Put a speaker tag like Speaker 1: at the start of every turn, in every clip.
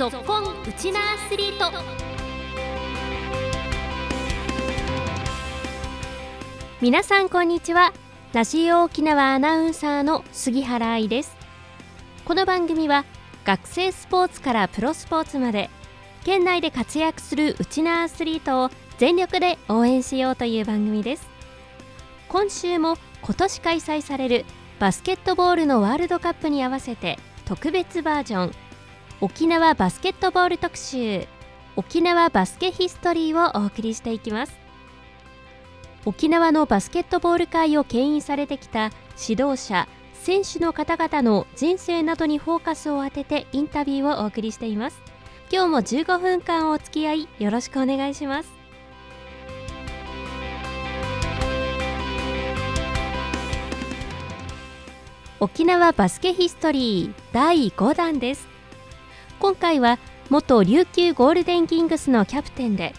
Speaker 1: ぞっこんウチナアスリート。皆さんこんにちは。ラジオ沖縄アナウンサーの杉原愛です。この番組は学生スポーツからプロスポーツまで県内で活躍するウチナアスリートを全力で応援しようという番組です。今週も今年開催されるバスケットボールのワールドカップに合わせて特別バージョン沖縄バスケットボール特集沖縄バスケヒストリーをお送りしていきます。沖縄のバスケットボール界を牽引されてきた指導者選手の方々の人生などにフォーカスを当ててインタビューをお送りしています。今日も15分間お付き合いよろしくお願いします。沖縄バスケヒストリー第5弾です。今回は元琉球ゴールデンキングスのキャプテンで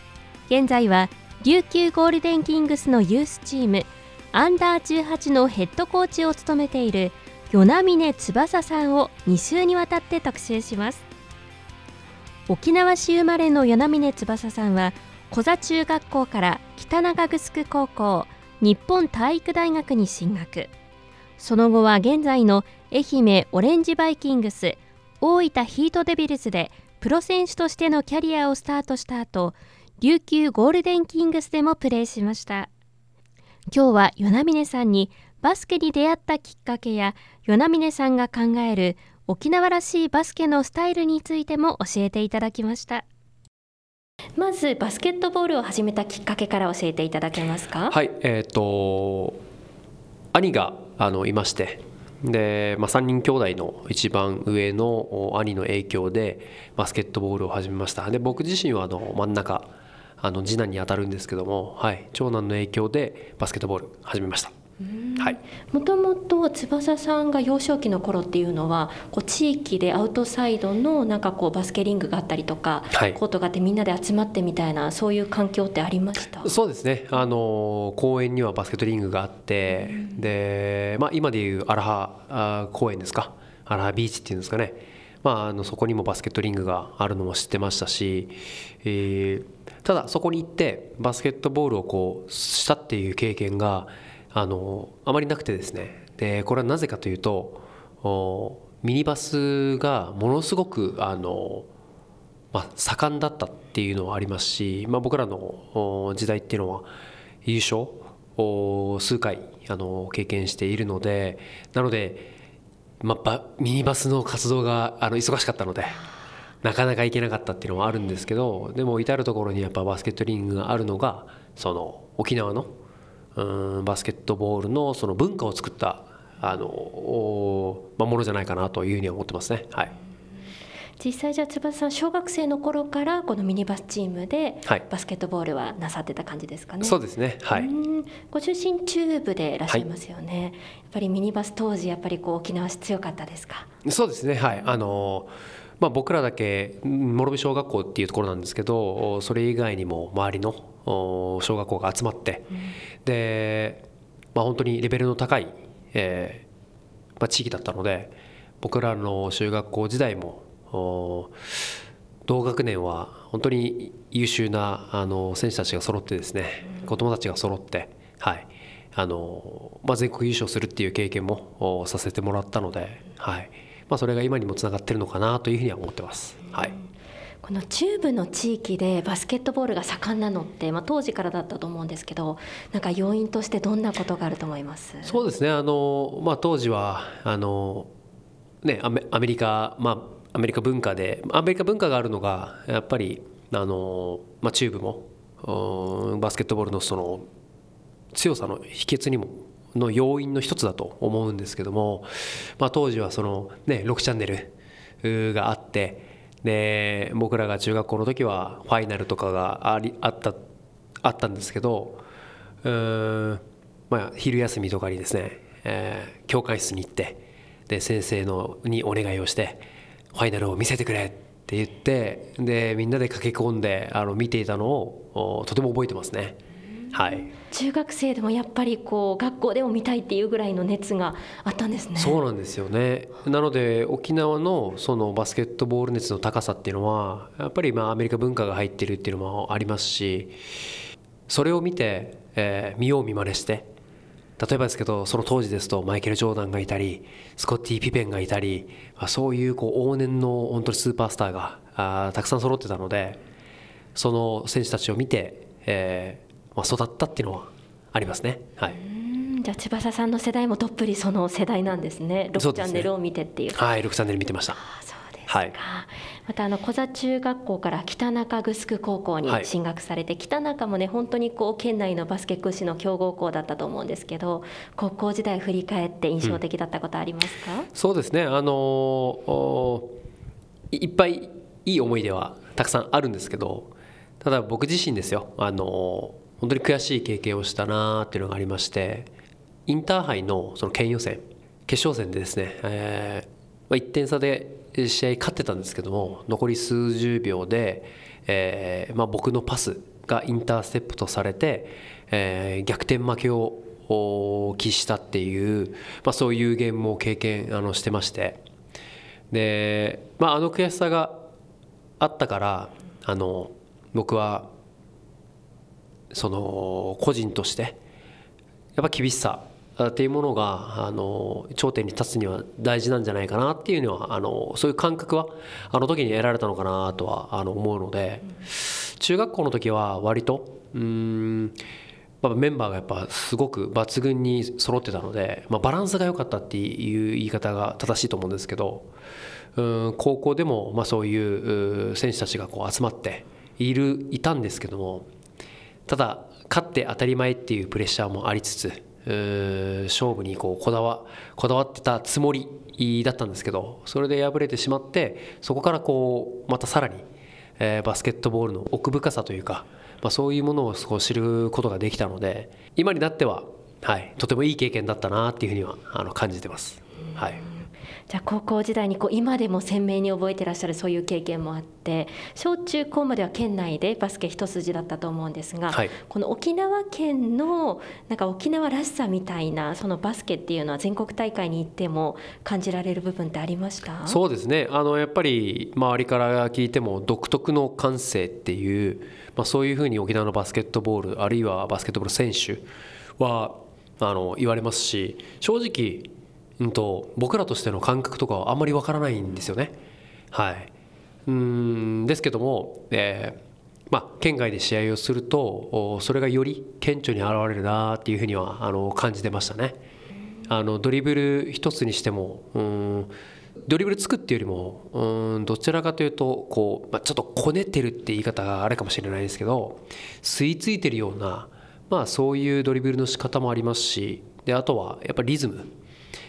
Speaker 1: 現在は琉球ゴールデンキングスのユースチームアンダー18のヘッドコーチを務めている与那嶺翼さんを2週にわたって特集します。沖縄市生まれの与那嶺翼さんは小座中学校から北長城高校日本体育大学に進学。その後は現在の愛媛オレンジバイキングス大分ヒートデビルズでプロ選手としてのキャリアをスタートした後琉球ゴールデンキングスでもプレーしました。今日は与那嶺さんにバスケに出会ったきっかけや与那嶺さんが考える沖縄らしいバスケのスタイルについても教えていただきました。まずバスケットボールを始めたきっかけから教えていただけますか？
Speaker 2: はいえっ、ー、と兄があのいましてで、まあ、3人兄弟の一番上の兄の影響でバスケットボールを始めました。で僕自身はあの真ん中あの次男に当たるんですけども、はい、長男の影響でバスケットボール始めました。
Speaker 1: もともと翼さんが幼少期の頃っていうのはこう地域でアウトサイドのなんかこうバスケリングがあったりとか、はい、コートがあってみんなで集まってみたいなそういう環境ってありました？
Speaker 2: そうですね。あの公園にはバスケットリングがあって、うん、で、まあ、今でいうアラハ公園ですか？アラハビーチっていうんですかね、まあ、あのそこにもバスケットリングがあるのも知ってましたし、えー、ただそこに行ってバスケットボールをこうしたっていう経験があのあまりなくてですねでこれはなぜかというとミニバスがものすごくあの、まあ、盛んだったっていうのはありますし、まあ、僕らの時代っていうのは優勝を数回あの経験しているのでなので、まあ、ミニバスの活動があの忙しかったので。なかなか行けなかったっていうのはあるんですけどでも至る所にやっぱバスケットリングがあるのがその沖縄のうんバスケットボールのその文化を作ったあの、まあ、ものじゃないかなというふうに思ってますね。はい
Speaker 1: 実際じゃあ翼さん小学生の頃からこのミニバスチームでバスケットボールはなさってた感じですかね？
Speaker 2: そうですね。はい。
Speaker 1: ご出身中部でいらっしゃいますよね。はい、やっぱりミニバス当時やっぱりこう沖縄市強かったですか？
Speaker 2: そうですね。はい。あのまあ僕らだけ諸部小学校っていうところなんですけど、それ以外にも周りの小学校が集まって、うん、で、まあ、本当にレベルの高い、えーまあ、地域だったので僕らの中学校時代も同学年は本当に優秀なあの選手たちが揃ってですね、うん、子どもたちが揃って、はい。あのまあ、全国優勝するっていう経験もさせてもらったので、はいまあ、それが今にもつながってるのかなというふうには思ってます。はい。
Speaker 1: この中部の地域でバスケットボールが盛んなのって、まあ、当時からだったと思うんですけどなんか要因としてどんなことがあると思います？
Speaker 2: そうですね。あの、まあ、当時はあの、ね、アメアメリカ、まあ、アメリカ文化でアメリカ文化があるのがやっぱりあの、まあ、中部もバスケットボールのその強さの秘訣にもの要因の一つだと思うんですけども、まあ、当時はその、ね、6チャンネルがあってで僕らが中学校の時はファイナルとかがありあったあったんですけどうん、まあ、昼休みとかにですね、えー、教会室に行ってで先生のにお願いをしてファイナルを見せてくれって言ってでみんなで駆け込んであの見ていたのをとても覚えてますね。はい
Speaker 1: 中学生でもやっぱりこう学校でも見たいっていうぐらいの熱があったんですね。
Speaker 2: そうなんですよね。なので沖縄のそのバスケットボール熱の高さっていうのはやっぱりまあアメリカ文化が入ってるっていうのもありますしそれを見て、えー、見よう見まねして。例えばですけどその当時ですとマイケル・ジョーダンがいたりスコッティ・ピペンがいたりそういうこう往年の本当にスーパースターがあたくさん揃ってたのでその選手たちを見て、えーまあ、育ったっていうのはありますね。はい。
Speaker 1: じゃあ翼さんの世代もどっぷりその世代なんですね。6チャンネルを見てっていう。
Speaker 2: はい6チャンネル見てました。
Speaker 1: はい、またあの小座中学校から北中城高校に進学されて、はい、北中もね本当にこう県内のバスケ屈指の強豪校だったと思うんですけど高校時代振り返って印象的だったことありますか、うん、
Speaker 2: そうですね。あのいっぱいいい思い出はたくさんあるんですけどただ僕自身ですよ。あの本当に悔しい経験をしたなっていうのがありましてインターハイのその県予選決勝戦でですね、えー、1点差で試合勝ってたんですけども残り数十秒で、えーまあ、僕のパスがインターセプトされて、えー、逆転負けを喫したっていう、まあ、そういうゲームを経験あのしてまして。で、まあ、あの悔しさがあったからあの僕はその個人としてやっぱ厳しさっていうものがあの頂点に立つには大事なんじゃないかなっていうのはあのそういう感覚はあの時に得られたのかなとはあの思うので中学校の時は割とうんメンバーがやっぱすごく抜群に揃ってたので、まあ、バランスが良かったっていう言い方が正しいと思うんですけどうん高校でもまあそういう選手たちがこう集まっているいたんですけどもただ勝って当たり前っていうプレッシャーもありつつ勝負にこうこだわこだわってたつもりだったんですけどそれで敗れてしまってそこからこうまたさらに、えー、バスケットボールの奥深さというか、まあ、そういうものをこう知ることができたので今になっては、はい、とてもいい経験だったなっていうふうにはあの感じてます。はい
Speaker 1: じゃあ高校時代にこう今でも鮮明に覚えてらっしゃるそういう経験もあって小中高までは県内でバスケ一筋だったと思うんですが、はい、この沖縄県のなんか沖縄らしさみたいなそのバスケっていうのは全国大会に行っても感じられる部分ってありました？
Speaker 2: そうですね。あのやっぱり周りから聞いても独特の感性っていう、まあ、そういうふうに沖縄のバスケットボールあるいはバスケットボール選手はあの言われますし正直うんと、僕らとしての感覚とかはあんまりわからないんですよね。はい、うんですけども、えーまあ、県外で試合をするとそれがより顕著に現れるなっていうふうにはあの感じてましたね。あのドリブル一つにしてもうんドリブルつくっていうよりもうんどちらかというとこう、まあ、ちょっとこねてるって言い方があれかもしれないですけど吸い付いてるような、まあ、そういうドリブルの仕方もありますしであとはやっぱりリズム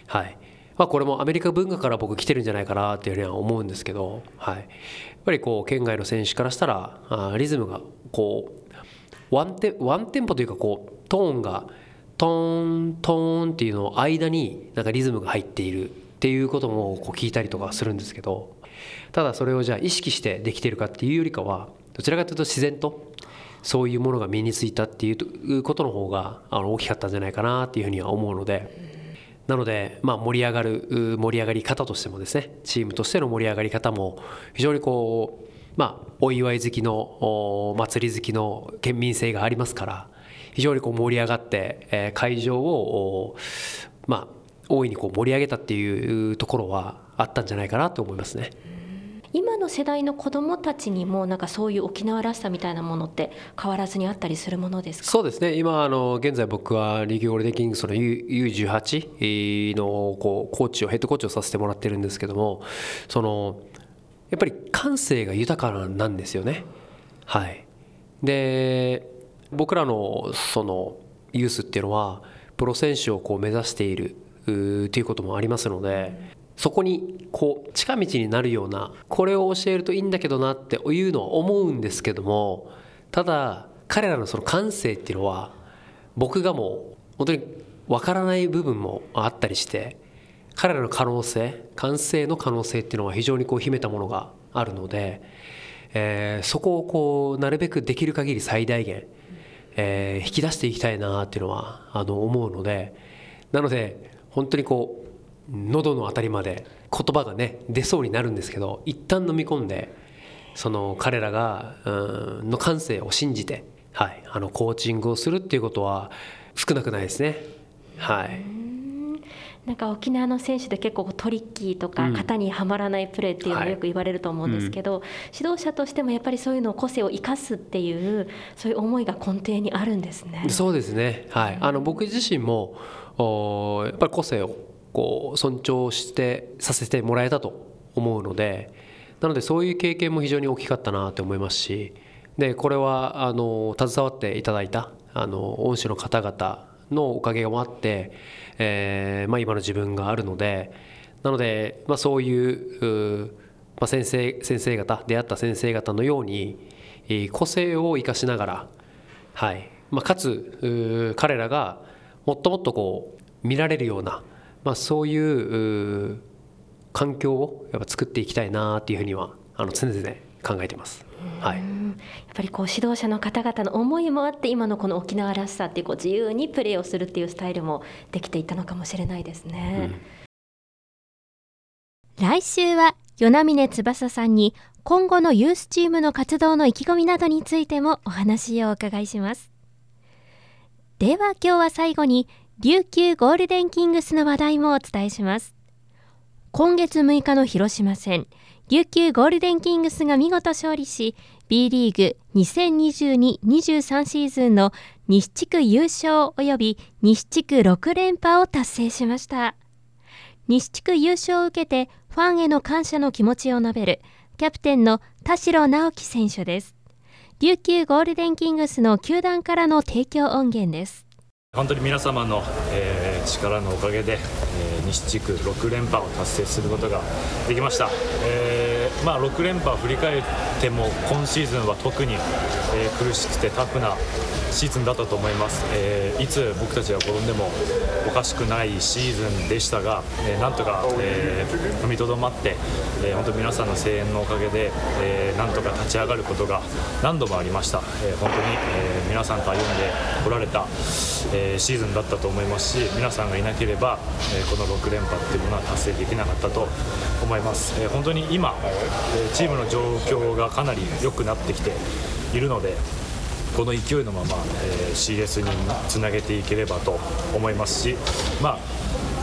Speaker 2: はいまあ、これもアメリカ文化から僕来てるんじゃないかなっていうふうには思うんですけど、はい、やっぱりこう県外の選手からしたらあリズムがこうワンテワンテンポというかこうトーンがトーントーンっていうのを間になんかリズムが入っているっていうこともこう聞いたりとかするんですけどただそれをじゃあ意識してできてるかっていうよりかはどちらかというと自然とそういうものが身についたっていうことの方があの大きかったんじゃないかなっていうふうには思うので。なので、まあ、盛り上がる盛り上がり方としてもですねチームとしての盛り上がり方も非常にこう、まあ、お祝い好きの祭り好きの県民性がありますから非常にこう盛り上がって、えー、会場を、まあ、大いにこう盛り上げたっていうところはあったんじゃないかなと思いますね。
Speaker 1: 今の世代の子どもたちにもなんかそういう沖縄らしさみたいなものって変わらずにあったりするものですか？
Speaker 2: そうですね。今あの現在僕はリーグオールデンキングスの U18 のこうコーチをヘッドコーチをさせてもらってるんですけどもそのやっぱり感性が豊かなんですよねはいで僕らのそのユースっていうのはプロ選手をこう目指しているということもありますので、そこにこう近道になるようなこれを教えるといいんだけどなっていうのは思うんですけどもただ彼らのその感性っていうのは僕がもう本当に分からない部分もあったりして彼らの可能性感性の可能性っていうのは非常にこう秘めたものがあるので、えー、そこをこうなるべくできる限り最大限えー、引き出していきたいなっていうのはあの思うのでなので本当にこう喉のあたりまで言葉がね出そうになるんですけど一旦飲み込んでその彼らがうんの感性を信じて、はい、あのコーチングをするっていうことは少なくないですね。はい。
Speaker 1: なんか沖縄の選手で結構トリッキーとか型にはまらないプレーっていうのがよく言われると思うんですけど、はいうん、指導者としてもやっぱりそういうのを個性を生かすっていうそういう思いが根底にあるんですね。
Speaker 2: そうですね、はい、あの僕自身もおやっぱり個性をこう尊重してさせてもらえたと思うのでなのでそういう経験も非常に大きかったなと思いますしでこれはあの携わっていただいたあの恩師の方々のおかげもあって、えーまあ、今の自分があるのでなので、まあ、そういうまあ、先生先生方出会った先生方のように個性を生かしながら、はい。まあ、かつ彼らがもっともっとこう見られるような、まあ、そういう環境をやっぱ作っていきたいなっていうふうにはあの常々考えています。はい、やっ
Speaker 1: ぱりこう指導者の方々の思いもあって今のこの沖縄らしさっていうこう自由にプレーをするっていうスタイルもできていったのかもしれないですね。うん、来週は与那嶺翼さんに今後のユースチームの活動の意気込みなどについてもお話をお伺いします。では今日は最後に琉球ゴールデンキングスの話題もお伝えします。今月6日の広島戦、琉球ゴールデンキングスが見事勝利し B リーグ2022-23シーズンの西地区優勝及び西地区6連覇を達成しました。西地区優勝を受けてファンへの感謝の気持ちを述べるキャプテンの田代直樹選手です。琉球ゴールデンキングスの球団からの提供音源です。
Speaker 3: 本当に皆様の、えー、力のおかげで、えー、西地区6連覇を達成することができました、えー、まあ、6連覇振り返っても今シーズンは特に、え苦しくてタフなシーズンだったと思います、えいつ僕たちが転んでもおかしくないシーズンでしたが、えなんとか、え踏みとどまって、え本当皆さんの声援のおかげで、えなんとか立ち上がることが何度もありました、え本当に、え皆さんと歩んでこられた、えー、シーズンだったと思いますし皆さんがいなければ、えー、この6連覇っていうものは達成できなかったと思います、えー、本当に今、チームの状況がかなり良くなってきているのでこの勢いのまま、え CS につなげていければと思いますし、まあ、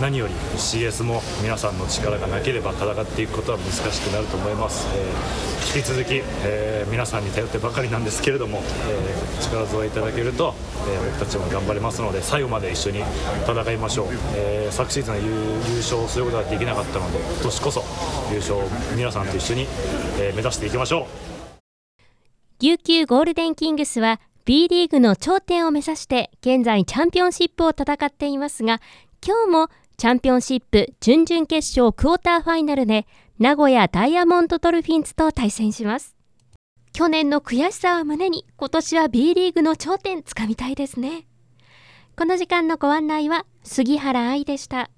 Speaker 3: 何より CS も皆さんの力がなければ戦っていくことは難しくなると思います、えー、引き続き、えー、皆さんに頼ってばかりなんですけれども、えー、力添えいただけると、え僕たちも頑張れますので最後まで一緒に戦いましょう、え昨シーズンは優勝することができなかったので今年こそ優勝を皆さんと一緒に、え目指していきましょう。
Speaker 1: 琉球ゴールデンキングスは B リーグの頂点を目指して現在チャンピオンシップを戦っていますが今日もチャンピオンシップ準々決勝クォーターファイナルで名古屋ダイヤモンドドルフィンズと対戦します。去年の悔しさを胸に今年は B リーグの頂点つかみたいですね。この時間のご案内は杉原愛でした。